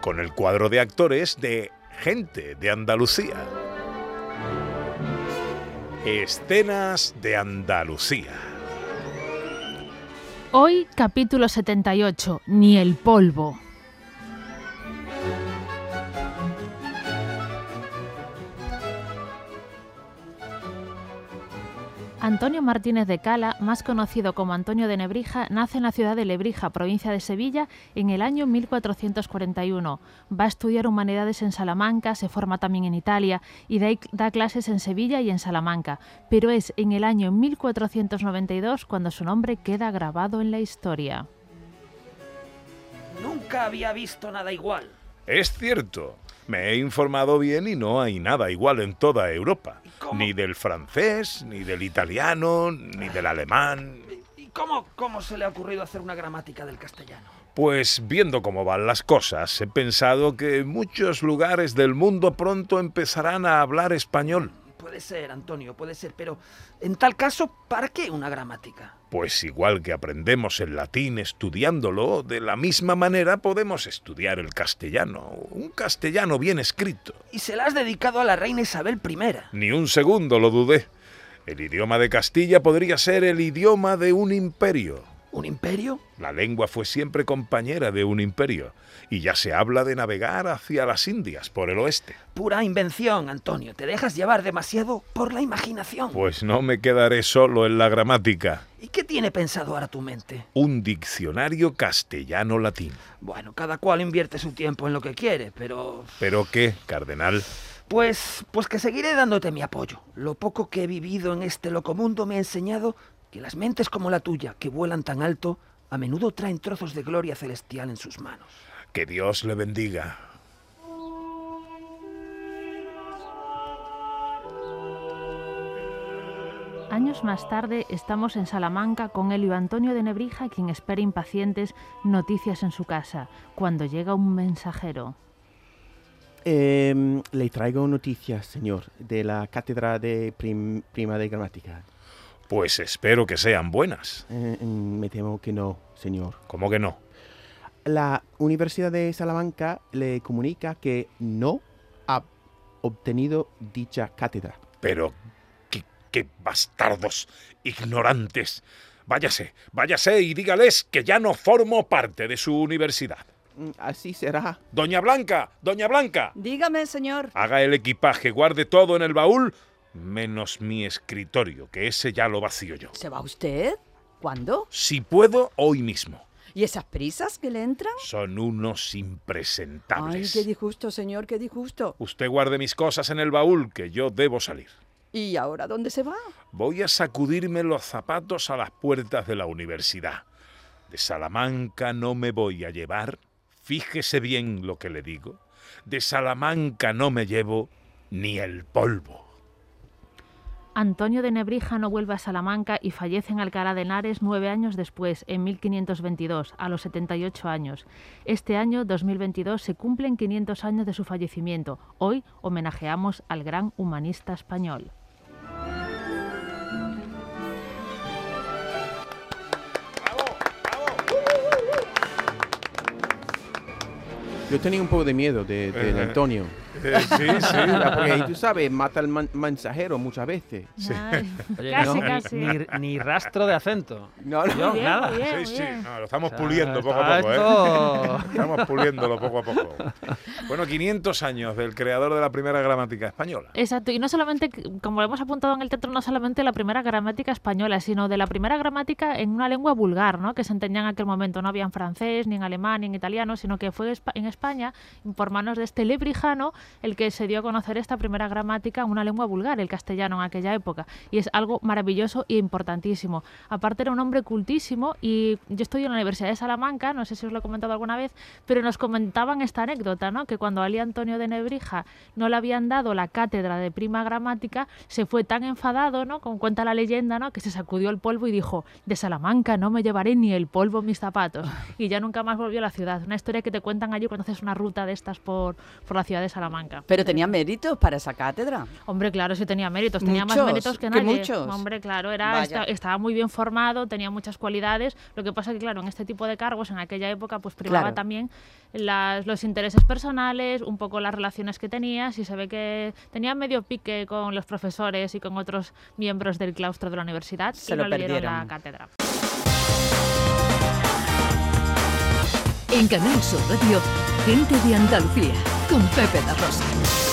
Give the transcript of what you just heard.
Con el cuadro de actores de Gente de Andalucía. Escenas de Andalucía. Hoy capítulo 78, Ni el polvo. Antonio Martínez de Cala, más conocido como Antonio de Nebrija, nace en la ciudad de Lebrija, provincia de Sevilla, en el año 1441. Va a estudiar humanidades en Salamanca, se forma también en Italia y da, da clases en Sevilla y en Salamanca. Pero es en el año 1492 cuando su nombre queda grabado en la historia. Nunca había visto nada igual. Es cierto. Me he informado bien y no hay nada igual en toda Europa. ¿Cómo? Ni del francés, ni del italiano, ni del alemán. ¿Y cómo, cómo se le ha ocurrido hacer una gramática del castellano? Pues viendo cómo van las cosas, he pensado que muchos lugares del mundo pronto empezarán a hablar español. Puede ser, Antonio, puede ser, pero en tal caso, ¿para qué una gramática? Pues igual que aprendemos el latín estudiándolo, de la misma manera podemos estudiar el castellano, un castellano bien escrito. Y se la has dedicado a la reina Isabel I. Ni un segundo lo dudé. El idioma de Castilla podría ser el idioma de un imperio. ¿Un imperio? La lengua fue siempre compañera de un imperio, y ya se habla de navegar hacia las Indias por el oeste. Pura invención, Antonio. Te dejas llevar demasiado por la imaginación. Pues no me quedaré solo en la gramática. ¿Y qué tiene pensado ahora tu mente? Un diccionario castellano-latín. Bueno, cada cual invierte su tiempo en lo que quiere, pero... ¿Pero qué, cardenal? Pues, pues que seguiré dándote mi apoyo. Lo poco que he vivido en este locomundo me ha enseñado que las mentes como la tuya, que vuelan tan alto, a menudo traen trozos de gloria celestial en sus manos. Que Dios le bendiga. Años más tarde estamos en Salamanca con Elio Antonio de Nebrija, quien espera impacientes noticias en su casa, cuando llega un mensajero. Em, le traigo noticias, señor, de la cátedra de prim- prima de gramática. Pues espero que sean buenas. Eh, mm, me temo que no, señor. ¿Cómo que no? La Universidad de Salamanca le comunica que no ha obtenido dicha cátedra. Pero, qué, qué bastardos, ignorantes. Váyase, váyase y dígales que ya no formo parte de su universidad. Mm, Así será. Doña Blanca, doña Blanca, Dígame, señor. haga el equipaje, guarde todo en el baúl, menos mi escritorio, que ese ya lo vacío yo. ¿Se va usted? ¿Cuándo? Si puedo, hoy mismo. ¿Y esas prisas que le entran? Son unos Ay, impresentables. qué disgusto, señor, qué disgusto. Usted guarde mis cosas en el baúl, que yo debo salir. ¿Y ahora dónde se va? Voy a sacudirme los zapatos a las puertas de la universidad. De Salamanca no me voy a llevar, fíjese bien lo que le digo, de Salamanca no me llevo ni el polvo. Antonio de Nebrija no vuelve a Salamanca y fallece en Alcalá de Henares nueve años después, en 1522, a los 78 años. Este año, 2022, se cumplen 500 años de su fallecimiento. Hoy homenajeamos al gran humanista español. Yo tenía un poco de miedo de, de Eh, sí, sí. Ya, Porque tú sabes, mata al man- mensajero muchas veces. Ay, Oye, casi, no, casi. Ni, ni rastro de acento. No, no. Yo, Bien, nada. bien, Sí, sí, no, lo estamos O sea, puliendo poco a poco, ¿eh? Estamos puliéndolo poco a poco. Bueno, 500 años del creador de la primera gramática española. Exacto, y no solamente, como lo hemos apuntado en el teatro, no solamente la primera gramática española, sino de la primera gramática en una lengua vulgar, ¿no? que se entendía en aquel momento. No había en francés, ni en alemán, ni en italiano, sino que fue en España, por manos de este lebrijano, el que se dio a conocer esta primera gramática en una lengua vulgar, el castellano en aquella época. Y es algo maravilloso e importantísimo. Aparte era un hombre cultísimo y yo estoy en la Universidad de Salamanca, no sé si os lo he comentado alguna vez, pero nos comentaban esta anécdota, ¿no? Que cuando a Ali Antonio de Nebrija no le habían dado la cátedra de prima gramática, se fue tan enfadado, ¿no? Como cuenta la leyenda, ¿no? Que se sacudió el polvo y dijo, de Salamanca no me llevaré ni el polvo en mis zapatos. Y ya nunca más volvió a la ciudad. Una historia que te cuentan allí cuando haces una ruta de estas por, por la ciudad de Salamanca. Pero tenía méritos para esa cátedra. Hombre, claro, sí tenía méritos, tenía más méritos que que nadie. muchos. Hombre, claro, era, estaba muy bien formado, tenía muchas cualidades. Lo que pasa que, claro, en este tipo de cargos, en aquella época, pues primaba Claro. también las- los intereses personales, un poco las relaciones que tenías y se ve que tenía medio pique con los profesores y con otros miembros del claustro de la universidad Se y lo no le dieron perdieron. la cátedra. En Canal Sur Radio, gente de Andalucía, con Pepe da Rosa.